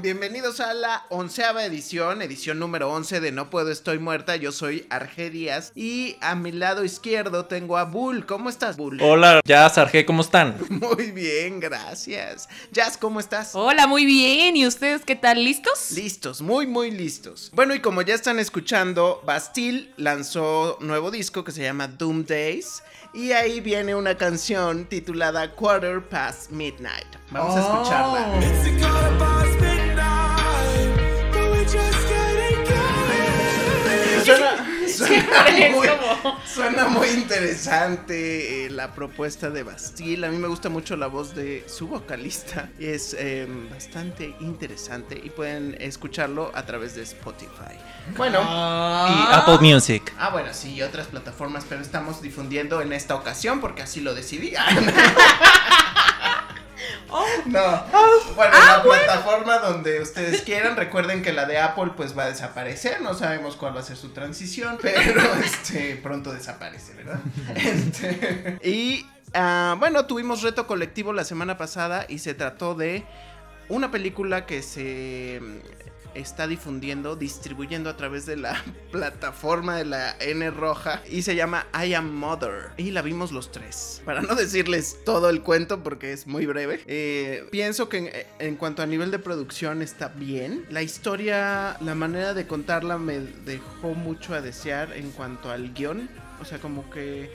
Bienvenidos a la onceava edición, edición número 11 de No Puedo Estoy Muerta. Yo soy Arge Díaz y a mi lado izquierdo tengo a Bull. ¿Cómo estás, Bull? Hola, Jazz, Arge, ¿cómo están? Muy bien, gracias. Jazz, ¿cómo estás? Hola, muy bien. ¿Y ustedes qué tal? ¿Listos? Listos, muy, muy listos. Bueno, y como ya están escuchando, Bastille lanzó nuevo disco que se llama Doom Days. Y ahí viene una canción titulada Quarter Past Midnight. Vamos a escucharla. Es muy, como- suena muy interesante eh, la propuesta de Bastille. A mí me gusta mucho la voz de su vocalista. Es eh, bastante interesante y pueden escucharlo a través de Spotify. Bueno. Y Apple Music. Ah, bueno, sí, y otras plataformas, pero estamos difundiendo en esta ocasión porque así lo decidí. No. Bueno, la plataforma donde ustedes quieran. Recuerden que la de Apple pues va a desaparecer. No sabemos cuál va a ser su transición, pero este pronto desaparece, ¿verdad? Este, y ah, bueno, tuvimos reto colectivo la semana pasada y se trató de una película que se está difundiendo, distribuyendo a través de la plataforma de la N roja y se llama I Am Mother y la vimos los tres. Para no decirles todo el cuento porque es muy breve, eh, pienso que en, en cuanto a nivel de producción está bien. La historia, la manera de contarla me dejó mucho a desear en cuanto al guion. O sea, como que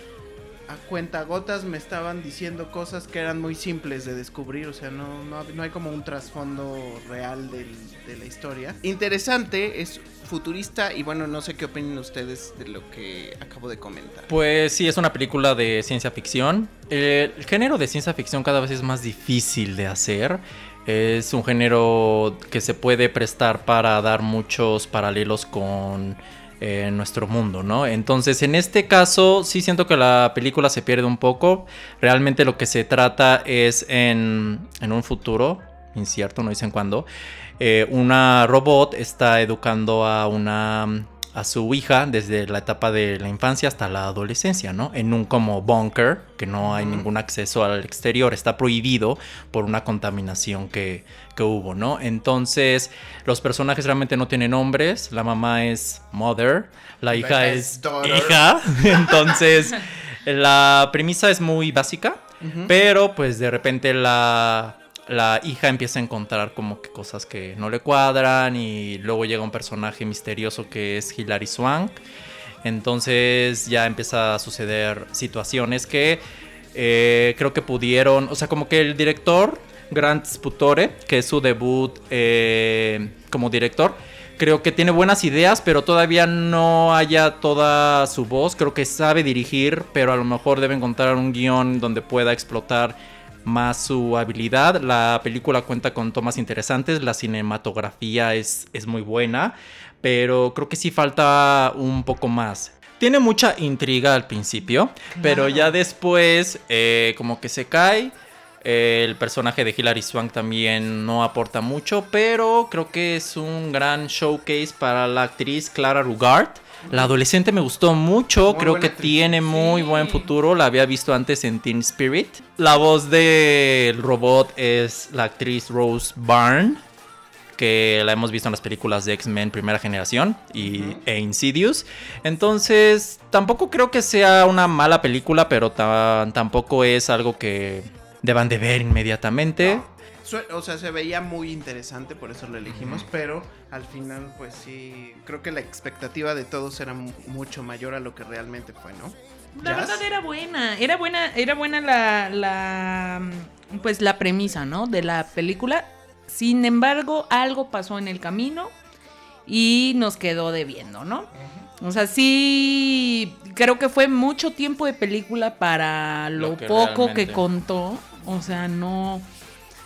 a cuentagotas me estaban diciendo cosas que eran muy simples de descubrir, o sea, no, no, no hay como un trasfondo real de la historia. Interesante, es futurista y bueno, no sé qué opinan ustedes de lo que acabo de comentar. Pues sí, es una película de ciencia ficción. El género de ciencia ficción cada vez es más difícil de hacer. Es un género que se puede prestar para dar muchos paralelos con eh, nuestro mundo, ¿no? Entonces, en este caso, sí siento que la película se pierde un poco. Realmente lo que se trata es en, en un futuro incierto, no dicen cuándo. eh, una robot está educando a una a su hija desde la etapa de la infancia hasta la adolescencia, ¿no? En un como bunker, que no hay ningún acceso al exterior, está prohibido por una contaminación que, que hubo, ¿no? Entonces, los personajes realmente no tienen nombres, la mamá es Mother, la hija es es daughter. hija, entonces la premisa es muy básica, pero pues de repente la, la hija empieza a encontrar como que cosas que no le cuadran y luego llega un personaje misterioso que es Hilary Swank. Entonces ya empieza a suceder situaciones que eh, creo que pudieron, o sea, como que el director, Grant Sputore, que es su debut eh, como director, creo que tiene buenas ideas, pero todavía no haya toda su voz. Creo que sabe dirigir, pero a lo mejor debe encontrar un guion donde pueda explotar más su habilidad. La película cuenta con tomas interesantes, la cinematografía es, es muy buena, pero creo que sí falta un poco más. Tiene mucha intriga al principio, pero ya después eh, como que se cae. Eh, El personaje de Hilary Swank también no aporta mucho, pero creo que es un gran showcase para la actriz Clara Rugard. La adolescente me gustó mucho, Muy creo que actriz. tiene muy Sí. buen futuro, la había visto antes en Teen Spirit. La voz del robot es la actriz Rose Byrne, que la hemos visto en las películas de X-Men primera generación y, e Insidious. Entonces, tampoco creo que sea una mala película, pero ta- tampoco es algo que deban de ver inmediatamente. O sea, se veía muy interesante, por eso lo elegimos, pero al final, pues sí, creo que la expectativa de todos era mu- mucho mayor a lo que realmente fue, ¿no? La ¿Jazz? verdad era buena, era buena, era buena la, la, pues la premisa, ¿no? De la película. Sin embargo, algo pasó en el camino y nos quedó debiendo, ¿no? O sea, sí, creo que fue mucho tiempo de película para lo, Lo que poco realmente. que contó. O sea, no,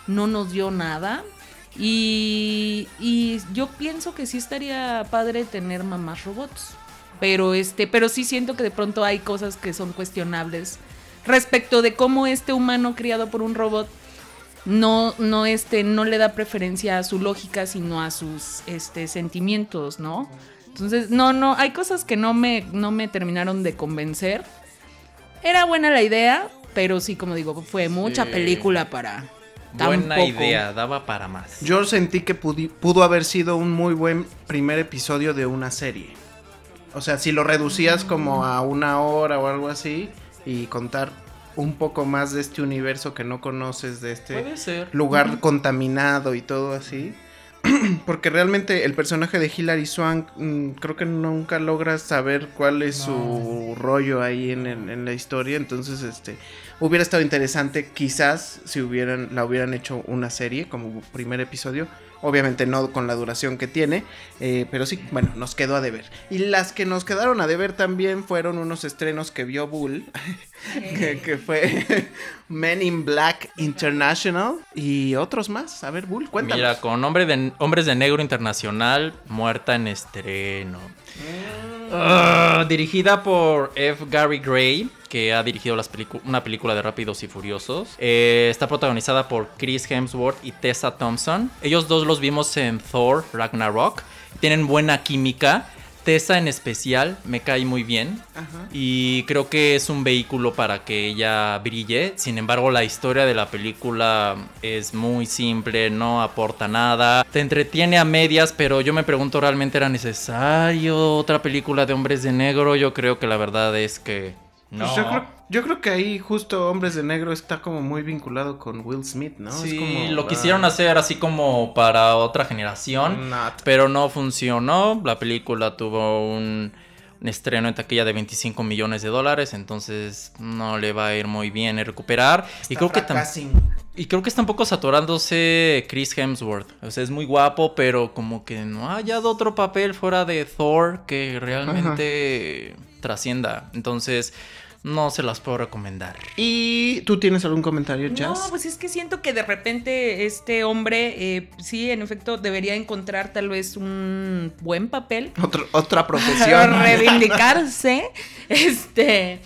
no nos dio nada. Y, y yo pienso que sí estaría padre tener mamás robots. Pero este, pero sí siento que de pronto hay cosas que son cuestionables respecto de cómo este humano criado por un robot no, no, este, no le da preferencia a su lógica, sino a sus este, sentimientos, ¿no? Entonces, no, no, hay cosas que no me, no me terminaron de convencer. Era buena la idea, pero sí, como digo, fue mucha Sí. película para. Buena idea, daba para más. Yo sentí que pudi- pudo haber sido un muy buen primer episodio de una serie. O sea, si lo reducías como a una hora o algo así y contar un poco más de este universo que no conoces, de este lugar contaminado y todo así. Porque realmente el personaje de Hilary Swank mm, creo que nunca logras saber cuál es su rollo ahí en la historia. Entonces, este hubiera estado interesante quizás si hubieran la hubieran hecho una serie como primer episodio. Obviamente no con la duración que tiene, eh, pero sí, bueno, nos quedó a deber. Y las que nos quedaron a deber también fueron unos estrenos que vio Bull, que, que fue Men in Black International y otros más. A ver, Bull, cuéntanos. Mira, con Hombre de, Hombres de Negro Internacional, muerta en estreno. Ah, dirigida por F. Gary Gray, que ha dirigido una película de Rápidos y Furiosos. Eh, está protagonizada por Chris Hemsworth y Tessa Thompson. Ellos dos los vimos en Thor Ragnarok. Tienen buena química. Tessa en especial me cae muy bien. Ajá. Y creo que es un vehículo para que ella brille. Sin embargo, la historia de la película es muy simple, no aporta nada. Te entretiene a medias, pero yo me pregunto, ¿realmente era necesario otra película de hombres de negro? Yo creo que la verdad es que no. Pues yo, creo, yo creo que ahí justo Hombres de Negro está como muy vinculado con Will Smith, ¿no? Sí, Es como, lo ah, quisieron hacer así como para otra generación. not. Pero no funcionó. La película tuvo un, un estreno en taquilla de 25 millones de dólares. Entonces no le va a ir muy bien en recuperar. y creo que tam- Fracasing. y creo que está un poco saturándose Chris Hemsworth. O sea, es muy guapo, pero como que no ha hallado otro papel fuera de Thor que realmente trascienda. Entonces, no se las puedo recomendar. ¿Y tú tienes algún comentario, Jazz? No, pues es que siento que de repente este hombre, eh, sí, en efecto, debería encontrar tal vez un buen papel. Otro- otra Para profesión. reivindicarse. este.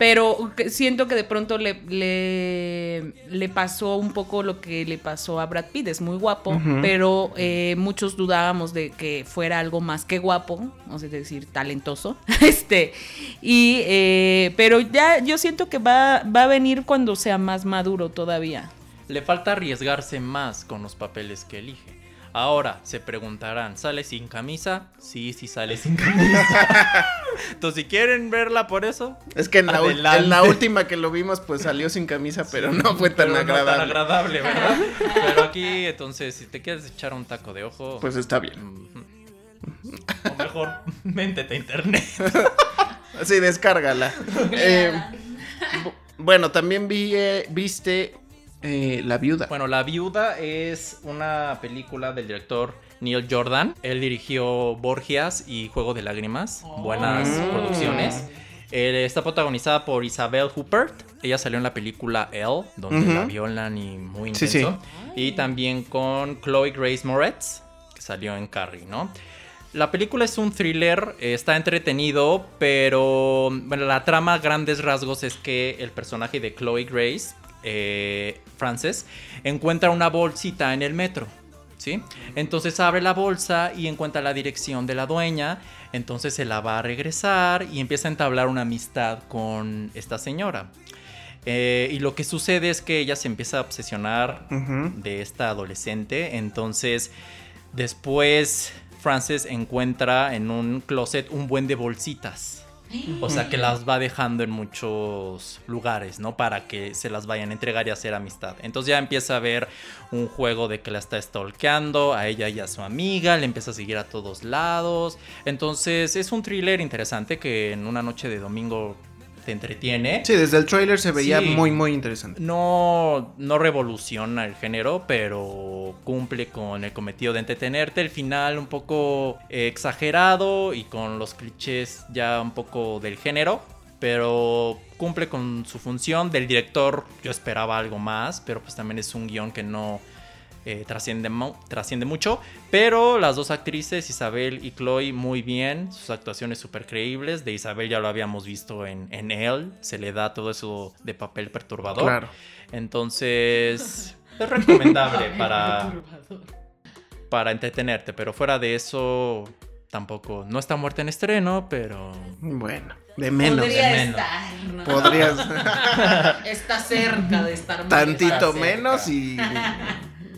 Pero siento que de pronto le, le, le pasó un poco lo que le pasó a Brad Pitt. Es muy guapo, pero eh, muchos dudábamos de que fuera algo más que guapo, o sea, es decir, talentoso. este. Y, eh, pero ya yo siento que va, va a venir cuando sea más maduro todavía. Le falta arriesgarse más con los papeles que elige. Ahora se preguntarán, ¿sale sin camisa? Sí, sí sale sin camisa. Entonces, si quieren verla por eso, Es que en la, en última que lo vimos, pues salió sin camisa, pero no fue tan pero no agradable. agradable, ¿verdad? Pero aquí, entonces, si te quieres echar un taco de ojo, Pues está bien. mm, o mejor, méntete a internet. Sí, descárgala. Eh, bu- bueno, también vi, eh, viste eh, La Viuda. Bueno, La Viuda es una película del director Neil Jordan. Él dirigió Borgias y Juego de Lágrimas. Buenas Mm. producciones. Eh, está protagonizada por Isabel Huppert. Ella salió en la película Elle, donde la violan y muy Sí, intenso. Y también con Chloe Grace Moretz, que salió en Carrie, ¿no? La película es un thriller, eh, está entretenido, pero bueno, la trama a grandes rasgos es que el personaje de Chloe Grace, eh, Frances, encuentra una bolsita en el metro. ¿Sí? Entonces abre la bolsa y encuentra la dirección de la dueña. Entonces se la va a regresar y empieza a entablar una amistad con esta señora. Eh, y lo que sucede es que ella se empieza a obsesionar de esta adolescente. Entonces, después Frances encuentra en un closet un buen de bolsitas. O sea que las va dejando en muchos lugares, ¿no? Para que se las vayan a entregar y hacer amistad. Entonces ya empieza a ver un juego de que la está stalkeando a ella y a su amiga, le empieza a seguir a todos lados. Entonces es un thriller interesante que en una noche de domingo te entretiene. Sí, desde el trailer se veía Sí. muy, muy interesante. No, no revoluciona el género, pero cumple con el cometido de entretenerte. El final un poco eh, exagerado y con los clichés ya un poco del género, pero cumple con su función. Del director yo esperaba algo más, pero pues también es un guion que no eh, trasciende, trasciende mucho. Pero las dos actrices, Isabel y Chloe, muy bien. Sus actuaciones súper creíbles. De Isabel ya lo habíamos visto en, en él. Se le da todo eso de papel perturbador. Claro. Entonces, es recomendable para, para entretenerte, pero fuera de eso, tampoco. No está muerta en estreno, pero. Bueno, de menos. Podría de menos. estar, ¿no? Podrías Está cerca de estar muy tantito menos y,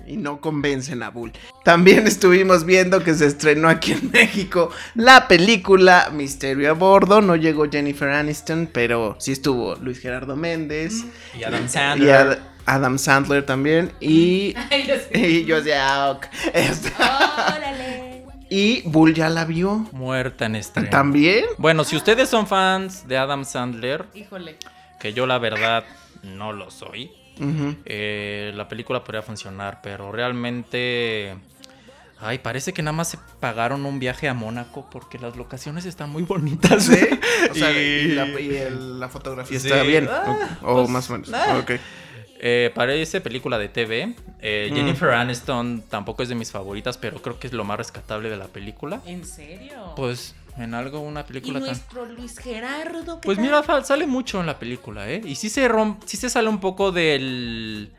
y no convencen a Bull. También estuvimos viendo que se estrenó aquí en México la película Misterio a Bordo. No llegó Jennifer Aniston, pero sí estuvo Luis Gerardo Méndez Y Adam y Sandler. Ad- Adam Sandler también. Y, yo y Josie Auk. Este, Órale. Y Bull ya la vio. Muerta en estreno. ¿También? Bueno, si ustedes son fans de Adam Sandler, Híjole. que yo la verdad no lo soy, Eh, la película podría funcionar, pero realmente... Ay, parece que nada más se pagaron un viaje a Mónaco porque las locaciones están muy bonitas. ¿Sí? O sea, y, Y- la, y el- la fotografía Sí. está bien. Ah, o o pues, más o menos. ah. Ok. Eh, parece película de TV. Eh, Mm. Jennifer Aniston tampoco es de mis favoritas, pero creo que es lo más rescatable de la película. ¿En serio? Pues en algo, una ¿Y película tan... nuestro Luis Gerardo? qué Pues tal? mira, sale mucho en la película, ¿eh? Y sí se, rom- sí se sale un poco del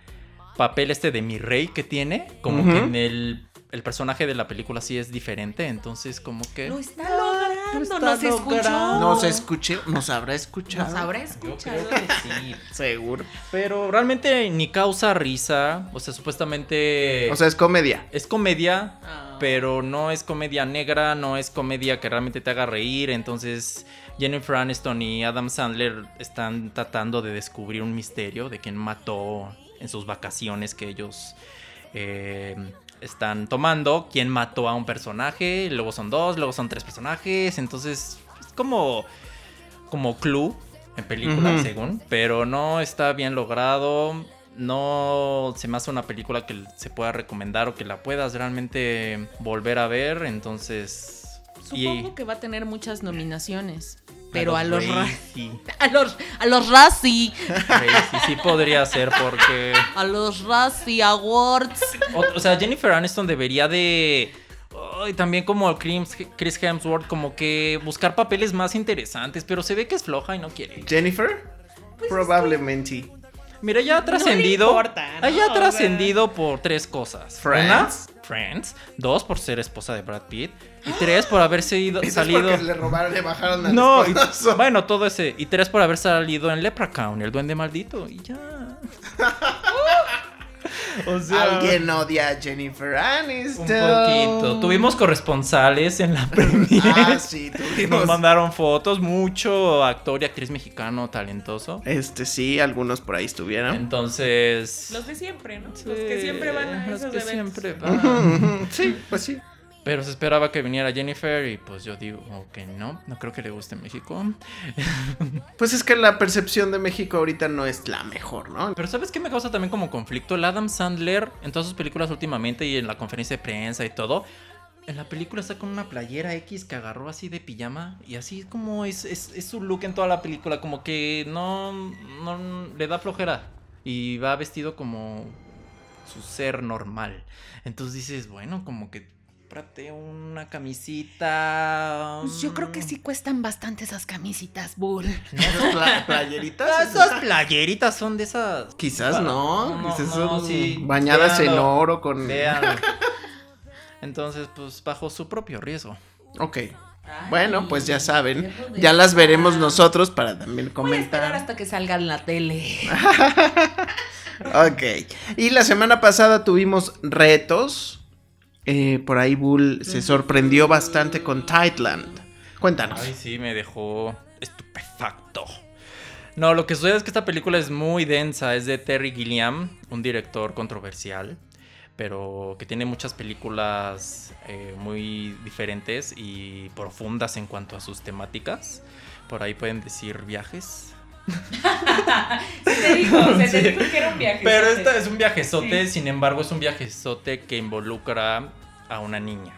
papel este de mi rey que tiene. Como que en el, el personaje de la película sí es diferente. Entonces como que... Lo está logrando, está nos escuchó. Nos escuché, nos habrá escuchado. Nos habrá Yo escuchado. creo que sí. Seguro. Pero realmente ni causa risa. O sea, supuestamente... O sea, es comedia. es comedia, Ah. pero no es comedia negra, no es comedia que realmente te haga reír. Entonces, Jennifer Aniston y Adam Sandler están tratando de descubrir un misterio de quién mató en sus vacaciones que ellos eh, están tomando. Quién mató a un personaje, luego son dos, luego son tres personajes. Entonces, es como, como Clue en película, según, pero no está bien logrado. No se me hace una película que se pueda recomendar o que la puedas realmente volver a ver. Entonces. Supongo que va a tener muchas nominaciones. Pero a los, ra- Sí, a los a los Razzie, sí, sí podría ser porque. a los Razzie Awards. O, o sea, Jennifer Aniston debería de. también como Chris, Chris Hemsworth, como que buscar papeles más interesantes, pero se ve que es floja y no quiere. Jennifer? Probablemente. Mira, ya ha No trascendido. importa, ¿no? Ella O ha trascendido por tres cosas. Friends. Una, Friends. Dos, por ser esposa de Brad Pitt. Y tres, por haberse ido, Eso es salido. porque le robaron, le bajaron al No, y- bueno, todo ese. Y tres, por haber salido en Leprechaun, el duende maldito. Y ya. o sea. Alguien odia a Jennifer Aniston. Un poquito. Tuvimos corresponsales en la premiere. Ah, sí, Nos tuvimos. mandaron fotos, mucho actor y actriz mexicano talentoso. Este sí, algunos por ahí estuvieron. Entonces. Los de siempre, ¿no? Los que siempre van a los esos que eventos. siempre van. Sí, pues sí. Pero se esperaba que viniera Jennifer y pues yo digo que no, no creo que le guste México. Pues es que la percepción de México ahorita no es la mejor, ¿no? Pero ¿sabes qué me causa también como conflicto? El Adam Sandler en todas sus películas últimamente y en la conferencia de prensa y todo. En la película está con una playera X que agarró así de pijama y así como es, es, es su look en toda la película, como que no, no le da flojera y va vestido como su ser normal. Entonces dices, bueno, como que cómprate una camisita. Pues yo creo que sí cuestan bastante esas camisitas, Bull. Esas pla- playeritas. Ah, Esas playeritas son de esas. Quizás no. No, Quizás no, son sí, bañadas en oro con. Vean. Entonces, pues bajo su propio riesgo. Ok. Bueno, pues ya saben. Ya las veremos nosotros para también Voy a esperar comentar. hasta que salga en la tele. Ok. Y la semana pasada tuvimos retos. Eh, por ahí Bull se sorprendió bastante con Tightland. Cuéntanos. Ay, sí, me dejó estupefacto. No, lo que sucede es que esta película es muy densa. Es de Terry Gilliam, un director controversial, pero que tiene muchas películas eh, muy diferentes y profundas en cuanto a sus temáticas. Por ahí pueden decir viajes. Se te dijo, se te Sí. dijo que era un viaje. Pero esta es un viajezote, Sí. sin embargo es un viajezote que involucra a una niña.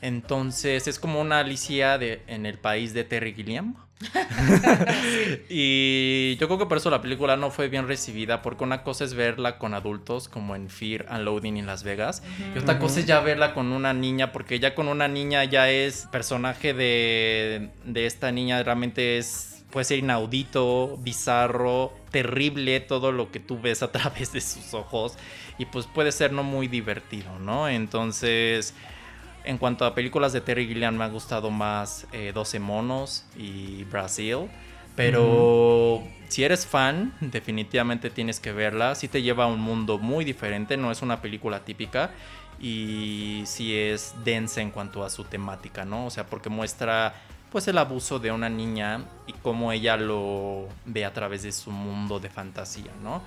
Entonces es como una Alicia de, en el país de Terry Gilliam. y yo creo que por eso la película no fue bien recibida, porque una cosa es verla con adultos como en Fear and Loading en Las Vegas, y otra cosa es ya verla con una niña, porque ya con una niña ya es personaje de, de esta niña, realmente es puede ser inaudito, bizarro, terrible todo lo que tú ves a través de sus ojos y pues puede ser no muy divertido, ¿no? Entonces, en cuanto a películas de Terry Gilliam me ha gustado más eh, 12 monos y Brasil, pero si eres fan, definitivamente tienes que verla, sí te lleva a un mundo muy diferente, no es una película típica y sí es densa en cuanto a su temática, ¿no? O sea, porque muestra pues el abuso de una niña y cómo ella lo ve a través de su mundo de fantasía, ¿no?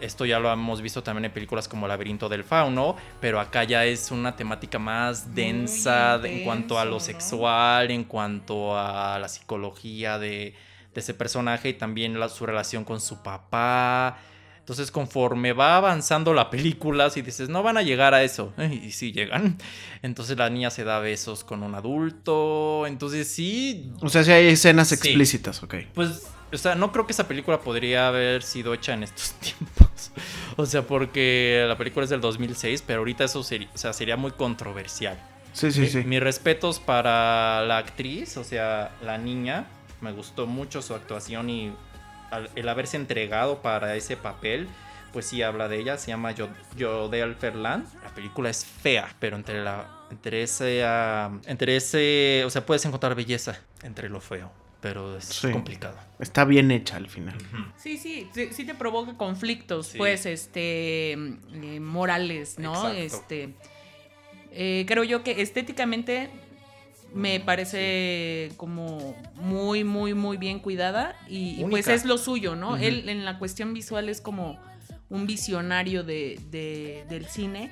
Esto ya lo hemos visto también en películas como Laberinto del Fauno, pero acá ya es una temática más densa de- en cuanto a lo sexual, en cuanto a la psicología de, de ese personaje y también la- su relación con su papá. Entonces, conforme va avanzando la película, si dices, no van a llegar a eso, y sí llegan. Entonces, la niña se da besos con un adulto. Entonces, sí, O sea, si hay escenas Sí. explícitas, ok. pues, o sea, no creo que esa película podría haber sido hecha en estos tiempos. O sea, porque la película es del 2006, pero ahorita eso sería, o sea, sería muy controversial. Sí, sí, sí. Mis respetos para la actriz, o sea, la niña. Me gustó mucho su actuación y el haberse entregado para ese papel, pues sí habla de ella. Se llama Jo- Jodelle Ferland. La película es fea, pero entre la entre ese ah, entre ese, o sea, puedes encontrar belleza entre lo feo, pero es Sí. complicado. Está bien hecha al final. Sí, sí, sí, sí te provoca conflictos, Sí. pues, este, eh, morales, ¿no? Exacto. Este, eh, creo yo que estéticamente me parece como muy, muy, muy bien cuidada y, y pues es lo suyo, ¿no? Él en la cuestión visual es como un visionario de, de- del cine,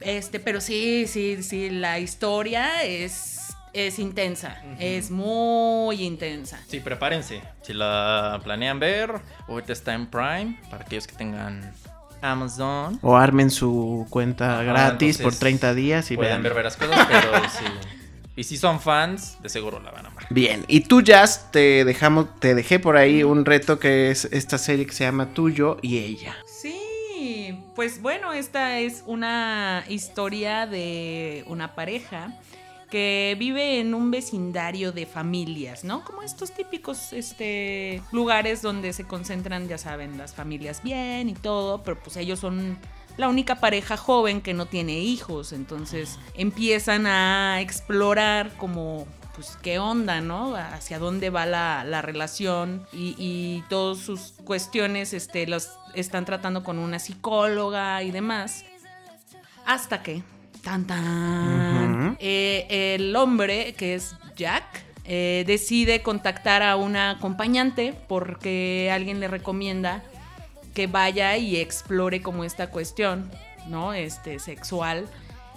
este, pero sí, sí, sí, la historia es, es intensa, es muy intensa. Sí, prepárense. Si la planean ver, ahorita está en Prime para aquellos que tengan Amazon. O armen su cuenta gratis por entonces 30 días y Pueden vean. ver varias cosas, pero sí. Y si son fans, de seguro la van a amar. Bien, y tú Jazz, te dejamos, te dejé por ahí un reto que es esta serie que se llama Tuyo y ella. Sí, pues bueno, esta es una historia de una pareja que vive en un vecindario de familias, ¿no? Como estos típicos este, lugares donde se concentran, ya saben, las familias bien y todo, pero pues ellos son la única pareja joven que no tiene hijos, entonces empiezan a explorar como pues qué onda, ¿no? Hacia dónde va la, la relación y, y todas sus cuestiones este, las están tratando con una psicóloga y demás. Hasta que, tan tan, eh, el hombre, que es Jack, eh, decide contactar a una acompañante porque alguien le recomienda que vaya y explore como esta cuestión, ¿no? Este, sexual,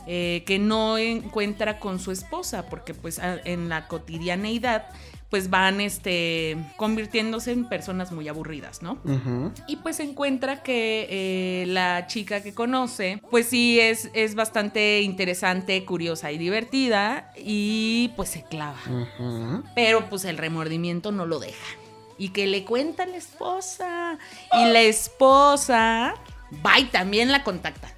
eh, que no encuentra con su esposa, porque pues en la cotidianeidad pues van este, convirtiéndose en personas muy aburridas, ¿no? Y pues encuentra que eh, la chica que conoce, pues sí es, es bastante interesante, curiosa y divertida, y pues se clava. Pero pues el remordimiento no lo deja. Y que le cuenta a la esposa. Y la esposa va y también la contacta.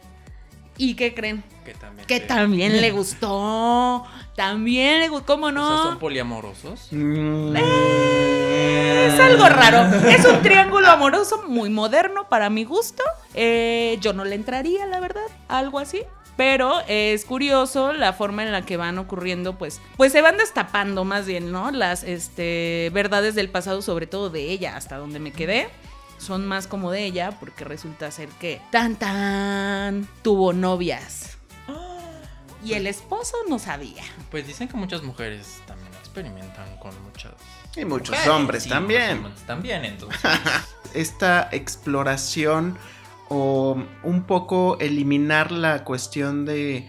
¿Y qué creen? Que también. Que te- también le gustó. También le gustó. ¿Cómo O no? sea, son poliamorosos. Mm. Es algo raro. Es un triángulo amoroso muy moderno para mi gusto. Eh, yo no le entraría, la verdad, a algo así. Pero es curioso la forma en la que van ocurriendo, pues, pues se van destapando más bien, ¿no? Las este, verdades del pasado, sobre todo de ella, hasta donde me quedé. Son más como de ella, porque resulta ser que tan tan tuvo novias. Y el esposo no sabía. Pues dicen que muchas mujeres también experimentan con muchas. Y muchos mujeres, hombres sí, también. muchos hombres También, entonces. Esta exploración o un poco eliminar la cuestión de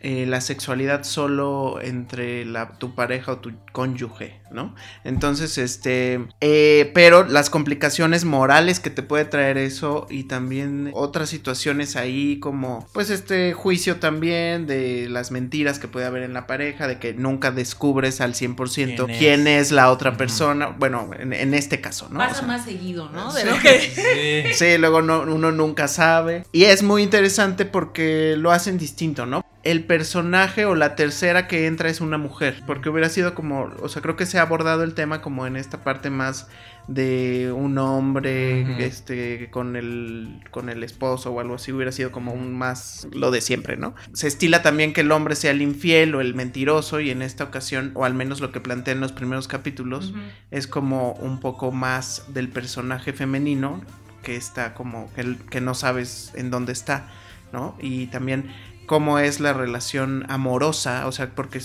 eh, la sexualidad solo entre la, tu pareja o tu cónyuge, ¿no? Entonces, este, eh, pero las complicaciones morales que te puede traer eso y también otras situaciones ahí como, pues, este juicio también de las mentiras que puede haber en la pareja, de que nunca descubres al 100% ¿Quién es? quién es la otra persona, bueno, en, en este caso, ¿no? O Pasa sea, más seguido, ¿no? De sí. lo que... Sí. Sí, luego no- uno nunca sabe. Y es muy interesante porque lo hacen distinto, ¿no? El personaje o la tercera que entra es una mujer, porque hubiera sido como, o sea, creo que se ha abordado el tema como en esta parte más de un hombre este con el con el esposo o algo así hubiera sido como un más lo de siempre, ¿no? Se estila también que el hombre sea el infiel o el mentiroso y en esta ocasión o al menos lo que plantea en los primeros capítulos es como un poco más del personaje femenino que está como que, que no sabes en dónde está, ¿no? Y también cómo es la relación amorosa, o sea, porque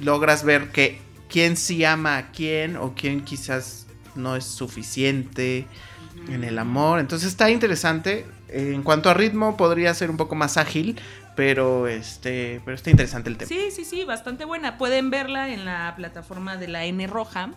logras ver que quién sí ama a quién o quién quizás no es suficiente en el amor. Entonces está interesante. En cuanto a ritmo podría ser un poco más ágil, pero este, pero está interesante el tema. Sí, sí, sí, bastante buena. Pueden verla en la plataforma de la N Roja.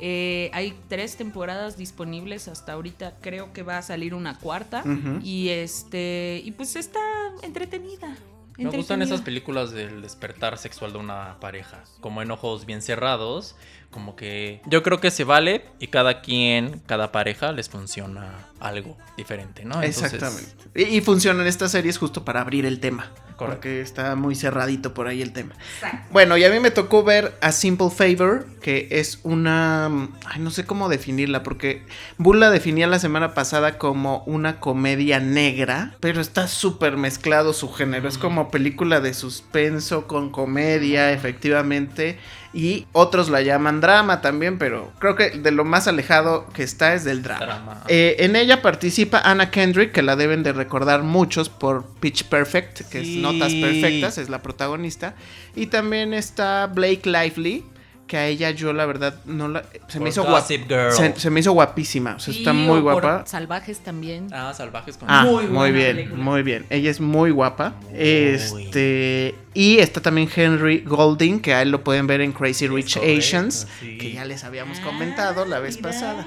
Eh, hay tres temporadas disponibles hasta ahorita. Creo que va a salir una cuarta. Y este. Y pues está entretenida. Me gustan esas películas del despertar sexual de una pareja, como en ojos bien cerrados, como que yo creo que se vale y cada quien, cada pareja les funciona algo diferente, ¿no? Entonces, Exactamente. Y, y funcionan estas series justo para abrir el tema. Correcto. Porque está muy cerradito por ahí el tema. Exacto. Bueno, y a mí me tocó ver A Simple Favor, que es una... Ay, no sé cómo definirla, porque Bull la definía la semana pasada como una comedia negra, pero está súper mezclado su género. Es como película de suspenso con comedia, efectivamente. Y otros la llaman drama también, pero creo que de lo más alejado que está es del drama. Drama. Eh, en ella participa Anna Kendrick, que la deben de recordar muchos por Pitch Perfect, que Sí. es Notas Perfectas, es la protagonista. Y también está Blake Lively, que a ella yo la verdad no la... Se me hizo Girl. Se, se me hizo guapísima, o sea, está muy o por guapa. Salvajes también. Ah, salvajes con Ah, Muy muy, bien, película. muy bien. Ella es muy guapa. Muy. Este. Y está también Henry Golding, que a él lo pueden ver en Crazy Rich correcto, Asians, sí. que ya les habíamos Ah, comentado la vez mira, pasada.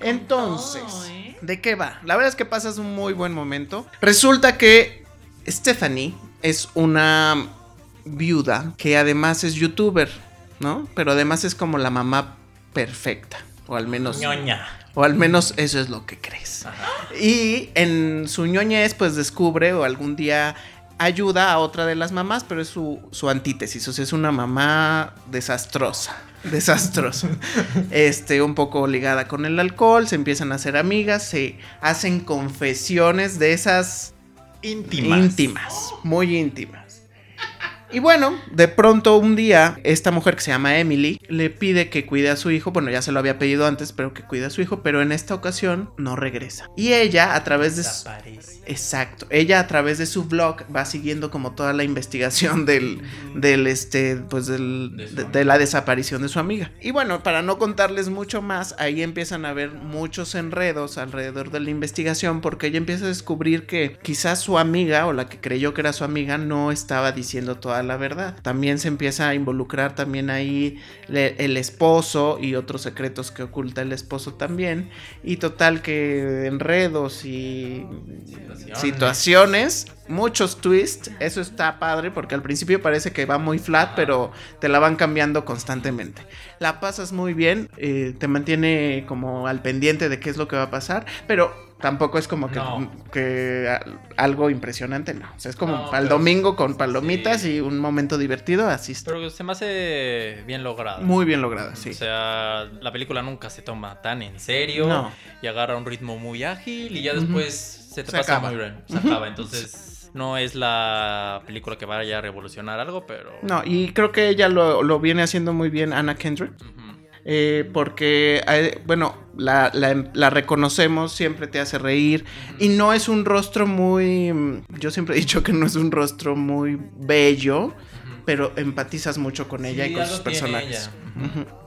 con Entonces, todo, ¿eh? ¿de qué va? La verdad es que pasas un muy buen momento. Resulta que Stephanie es una viuda que además es youtuber, ¿no? Pero además es como la mamá perfecta, o al menos ñoña. o al menos eso es lo que crees. Y en su ñoñez, pues descubre o algún día ayuda a otra de las mamás, pero es su, su antítesis. O sea, es una mamá desastrosa. Desastrosa. Este, un poco ligada con el alcohol, se empiezan a hacer amigas, se hacen confesiones de esas Íntimas. íntimas, muy íntimas. Y bueno, de pronto un día, esta mujer que se llama Emily le pide que cuide a su hijo. Bueno, ya se lo había pedido antes, pero que cuide a su hijo, pero en esta ocasión no regresa. Y ella, a través de. su-. Exacto. Ella a través de su blog va siguiendo como toda la investigación del, del este, pues del, De de la desaparición de su amiga. Y bueno, para no contarles mucho más, ahí empiezan a haber muchos enredos alrededor de la investigación porque ella empieza a descubrir que quizás su amiga o la que creyó que era su amiga no estaba diciendo toda la verdad. También se empieza a involucrar también ahí le- el esposo y otros secretos que oculta el esposo también. Y total que enredos y Situaciones. situaciones, muchos twists, eso está padre porque al principio parece que va muy flat, pero te la van cambiando constantemente. La pasas muy bien, eh, te mantiene como al pendiente de qué es lo que va a pasar, pero tampoco es como que, No. que a- algo impresionante, no. O sea, es como No, para el domingo con palomitas sí. y un momento divertido, así está. Pero se me hace bien logrado. Muy bien lograda, sí. O sea, la película nunca se toma tan en serio No. y agarra un ritmo muy ágil y ya después se te Se pasa acaba. muy bien. Se Ujú. acaba. Entonces, no es la película que vaya a revolucionar algo, pero. No, y creo que ella lo, lo viene haciendo muy bien Anna Kendrick. Eh, porque, eh, bueno, la, la- la reconocemos, siempre te hace reír. Y no es un rostro muy. Yo siempre he dicho que no es un rostro muy bello, pero empatizas mucho con ella y con sus personajes.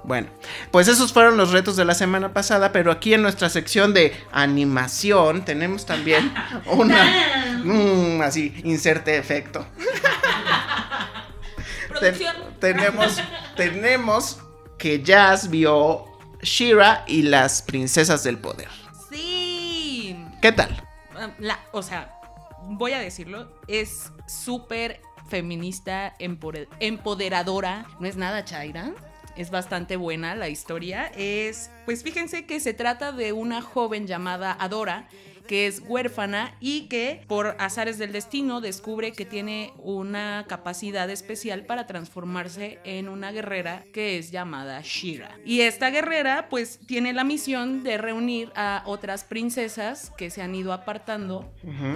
Bueno, pues esos fueron los retos de la semana pasada, pero aquí en nuestra sección de animación tenemos también una. mm, así, inserte efecto. Ten- tenemos, tenemos que Jazz vio Shira y las princesas del poder. Sí. ¿Qué tal? Ah, La, o sea, voy a decirlo, es súper feminista, empoderadora. No es nada chaira. Es bastante buena la historia. Es, pues fíjense que se trata de una joven llamada Adora que es huérfana y que por azares del destino descubre que tiene una capacidad especial para transformarse en una guerrera que es llamada Shira. Y esta guerrera pues tiene la misión de reunir a otras princesas que se han ido apartando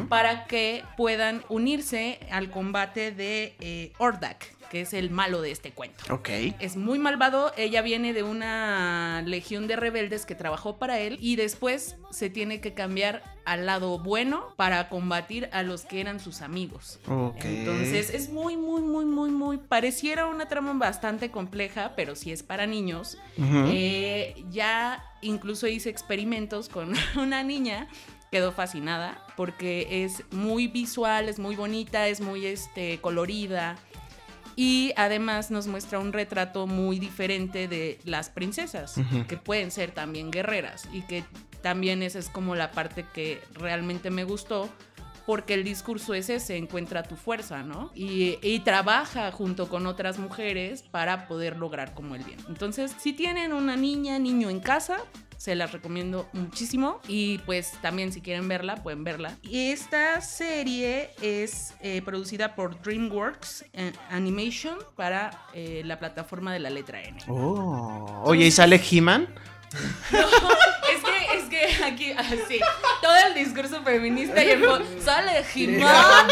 para que puedan unirse al combate de eh, Ordak, que es el malo de este cuento. Ok. Es muy malvado, ella viene de una legión de rebeldes que trabajó para él y después se tiene que cambiar al lado bueno para combatir a los que eran sus amigos. Ok. Entonces es muy, muy, muy, muy, muy... Pareciera una trama bastante compleja, pero si es para niños. Eh, ya incluso hice experimentos con una niña quedó fascinada porque es muy visual, es muy bonita, es muy este, colorida y además nos muestra un retrato muy diferente de las princesas, que pueden ser también guerreras y que también esa es como la parte que realmente me gustó. Porque el discurso es ese, encuentra tu fuerza, ¿no? Y, y trabaja junto con otras mujeres para poder lograr como el bien. Entonces, si tienen una niña, niño en casa, se las recomiendo muchísimo. Y pues también si quieren verla, pueden verla. Y esta serie es eh, producida por DreamWorks eh, Animation para eh, la plataforma de la letra N. Oh. Oye, ¿y sale He-Man? es aquí, así, todo el discurso feminista y el sale He-Man.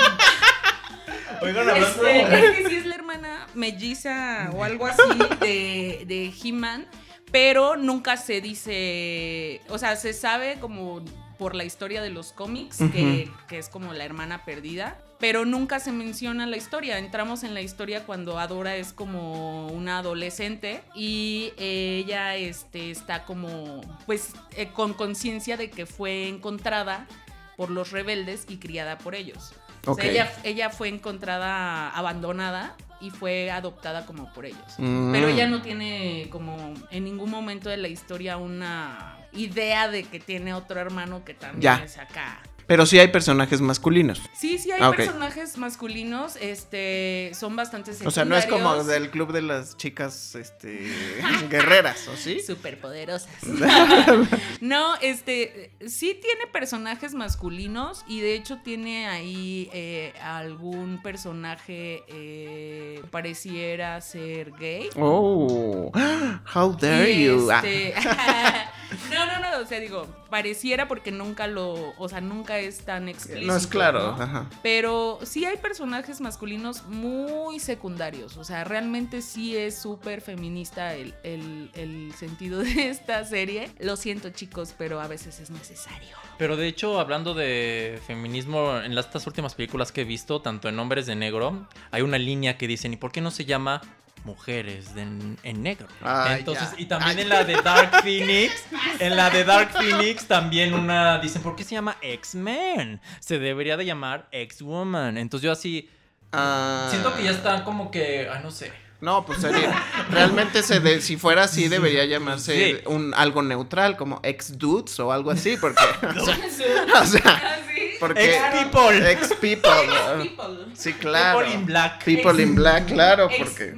Oigan, Este, es que sí es la hermana melliza o algo así de, de He-Man, pero nunca se dice, o sea, se sabe como por la historia de los cómics, que, que es como la hermana perdida, pero nunca se menciona la historia. Entramos en la historia cuando Adora es como una adolescente y ella este, está como, pues, eh, con conciencia de que fue encontrada por los rebeldes y criada por ellos. O sea, ella, ella fue encontrada abandonada y fue adoptada como por ellos. Mm. Pero ella no tiene como en ningún momento de la historia una idea de que tiene otro hermano que también Ya. es acá. Pero sí hay personajes masculinos. Sí, sí hay Ah, personajes masculinos, este, son bastante O sea, no es como del club de las chicas este, guerreras, ¿o sí? Superpoderosas. no, este, sí tiene personajes masculinos y de hecho tiene ahí eh, algún personaje eh, que pareciera ser gay. Oh, how dare Y, you. Ah, este, no, no, no, o sea, digo, pareciera porque nunca lo, o sea, nunca es tan explícito. no es claro. ¿no? Ajá. Pero sí hay personajes masculinos muy secundarios. O sea, realmente sí es súper feminista el, el- el sentido de esta serie. Lo siento, chicos, pero a veces es necesario. Pero de hecho, hablando de feminismo, en las estas últimas películas que he visto, tanto en Hombres de Negro, hay una línea que dicen, ¿y por qué no se llama Mujeres de- en Negro? Ah, Entonces, ya. y también Ay. en la de Dark Phoenix, en la de Dark Phoenix también una, dicen, ¿por qué se llama X-Men? Se debería de llamar X-Woman. Entonces yo así, Ah, siento que ya están como que, ah, no sé. No, pues sería. Realmente, se de- si fuera así, debería llamarse Sí. un, algo neutral, como ex-dudes o algo así, porque. o sea, o sea, porque. Ex-people. Ex-people. ¿no? Sí, claro. People in Black. People in black, claro, porque.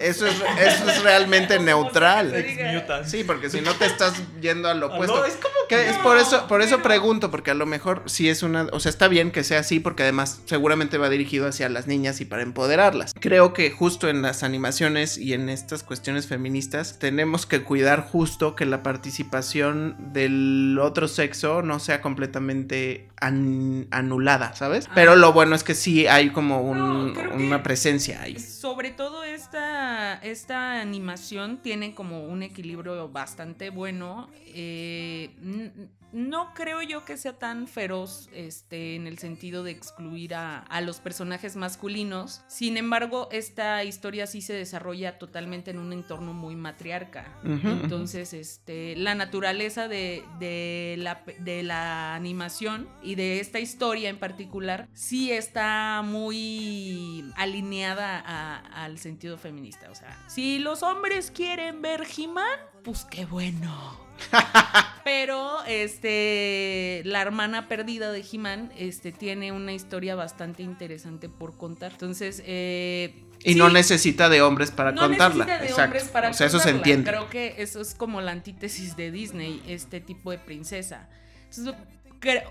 Eso es, eso es realmente neutral. Ex-mutant. Sí, porque si no te estás yendo al opuesto. No, es como Que es por eso, por eso pregunto, porque a lo mejor sí es una, o sea, está bien que sea así, porque además seguramente va dirigido hacia las niñas y para empoderarlas. Creo que justo en las animaciones y en estas cuestiones feministas tenemos que cuidar justo que la participación del otro sexo no sea completamente an- anulada, ¿sabes? Ah. Pero lo bueno es que sí hay como un- No, una presencia ahí. Sobre todo esta, esta animación tiene como un equilibrio bastante bueno. Eh, no creo yo que sea tan feroz este, en el sentido de excluir a, a los personajes masculinos. Sin embargo, esta historia sí se desarrolla totalmente en un entorno muy matriarca. Entonces, este, la naturaleza de, de la, de la animación y de esta historia en particular sí está muy alineada a- al sentido feminista. O sea, si los hombres quieren ver He-Man, pues qué bueno. Pero este la hermana perdida de He-Man este, tiene una historia bastante interesante por contar. Entonces, eh, Y sí, no necesita de hombres para no contarla. necesita de Exacto. hombres para o sea, eso se entiende. Creo que eso es como la antítesis de Disney, este tipo de princesa. Entonces,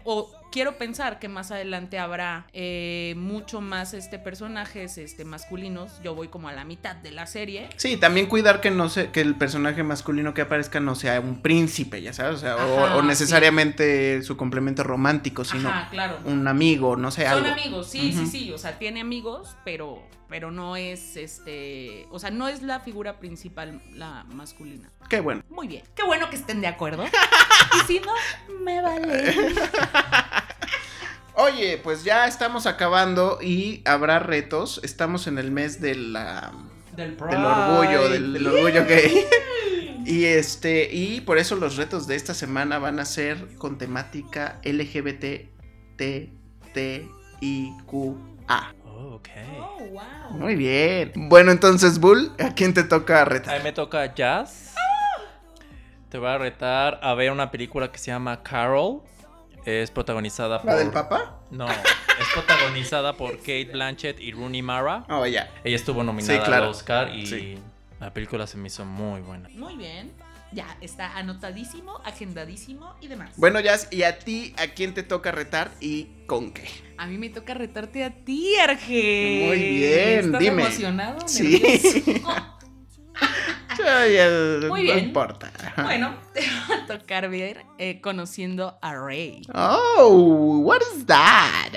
o quiero pensar que más adelante habrá eh, mucho más este personajes este masculinos. Yo voy como a la mitad de la serie. Sí, también cuidar que no se, que el personaje masculino que aparezca no sea un príncipe, ya sabes, o, sea, o- Ajá, o necesariamente su complemento romántico, sino Ajá, claro. un amigo, no sé, Son algo. amigos, sí, sí, sí. O sea, tiene amigos, pero, pero no es este. O sea, no es la figura principal la masculina. Qué bueno. Muy bien. Qué bueno que estén de acuerdo. y si no, me vale. Oye, pues ya estamos acabando y habrá retos. Estamos en el mes de la, Del, del orgullo, del, del orgullo gay. Y este, y por eso los retos de esta semana van a ser con temática LGBT T T I Q A. Oh, ok. Oh, wow. Muy bien. Bueno, entonces, Bull, ¿a quién te toca A retar? mí me toca Jazz. Te voy a retar a ver una película que se llama Carol. Es protagonizada por. ¿La del papá? No, es protagonizada por Kate Blanchett y Rooney Mara. Oh, ya. Ella estuvo nominada Sí, claro. al Oscar y Sí. la película se me hizo muy buena. Muy bien. Ya está anotadísimo, agendadísimo y demás. Bueno, Jazz, ¿y a ti a quién te toca retar y con qué? A mí me toca retarte a ti, Arge. Muy bien, ¿Estás dime. emocionado? Sí. Muy no bien. importa. bueno, te va a tocar ver eh, conociendo a Rey. Oh, what is that?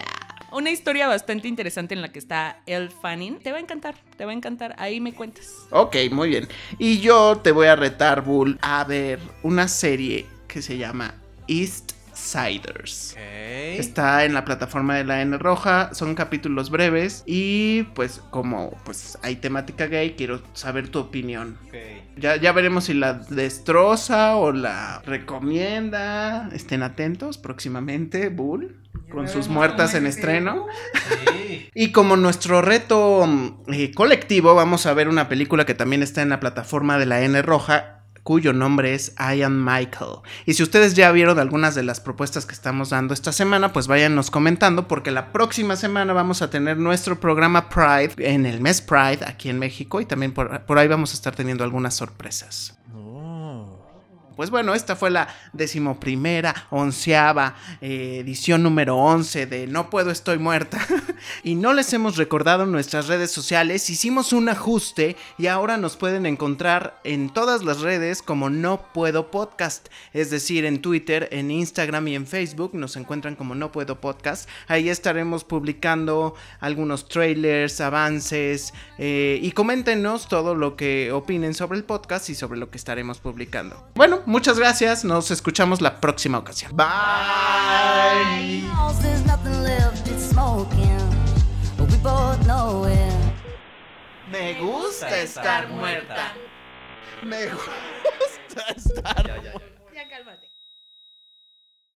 Una historia bastante interesante en la que está Elle Fanning. Te va a encantar, te va a encantar. Ahí me cuentas. Ok, muy bien. Y yo te voy a retar, Bull, a ver una serie que se llama East Siders. Ok. Está en la plataforma de la N Roja, son capítulos breves y pues como pues hay temática gay, quiero saber tu opinión. Ya, ya veremos si la destroza o la recomienda. Estén atentos próximamente, Bull, con sus muertas en estreno. Sí. Y como nuestro reto eh, colectivo, vamos a ver una película que también está en la plataforma de la N Roja, cuyo nombre es I Am Michael. Y si ustedes ya vieron algunas de las propuestas que estamos dando esta semana, pues váyanos comentando, porque la próxima semana vamos a tener nuestro programa Pride en el mes Pride aquí en México y también por, ahí vamos a estar teniendo algunas sorpresas. Pues bueno, esta fue la decimoprimera, onceava eh, edición número 11 de No Puedo Estoy Muerta. y no les hemos recordado nuestras redes sociales, hicimos un ajuste y ahora nos pueden encontrar en todas las redes como No Puedo Podcast. Es decir, en Twitter, en Instagram y en Facebook nos encuentran como No Puedo Podcast. Ahí estaremos publicando algunos trailers, avances eh, y coméntenos todo lo que opinen sobre el podcast y sobre lo que estaremos publicando. Bueno, muchas gracias. Nos escuchamos la próxima ocasión. Bye. Me gusta estar muerta. Me gusta estar ya.